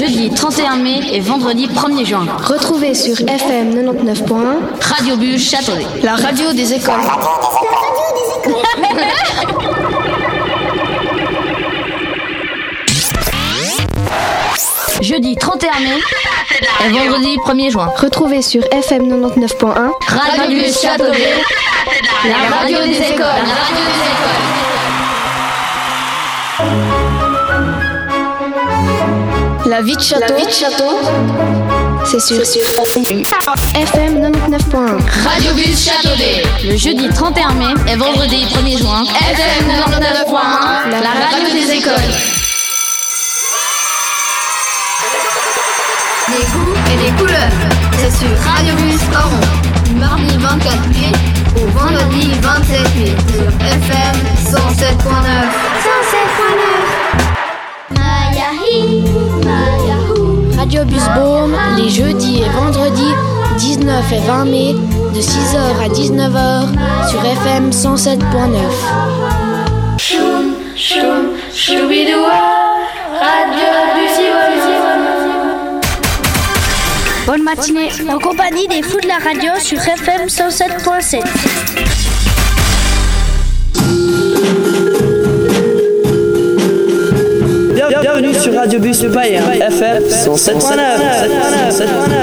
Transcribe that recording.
jeudi 31 mai et vendredi 1er juin. Retrouvez sur FM 99.1 Radio Bus Châteaudet. La radio des écoles. Jeudi 31 mai et vendredi 1er juin. Retrouvez sur FM 99.1 Radio Bus Châteaudet. La radio des écoles. La radio des écoles. La vie de château. C'est sur, sur FM 99.1 Radio Bus Châteaudet. Le jeudi 31 mai et vendredi 1er juin. FM 99.1. La radio des écoles. Les goûts et les couleurs. C'est sur Radio Bus Oron. Du mardi 24 mai au vendredi 27 mai. Sur FM 107.9. 107.9. Radio Bus Baume, les jeudis et vendredis 19 et 20 mai, de 6h à 19h sur FM 107.9. Choum, choum, choubidoua. Radio Bonne matinée en compagnie des fous de la radio sur FM 107.7. sur Radio Bus Païen, FM 107.9.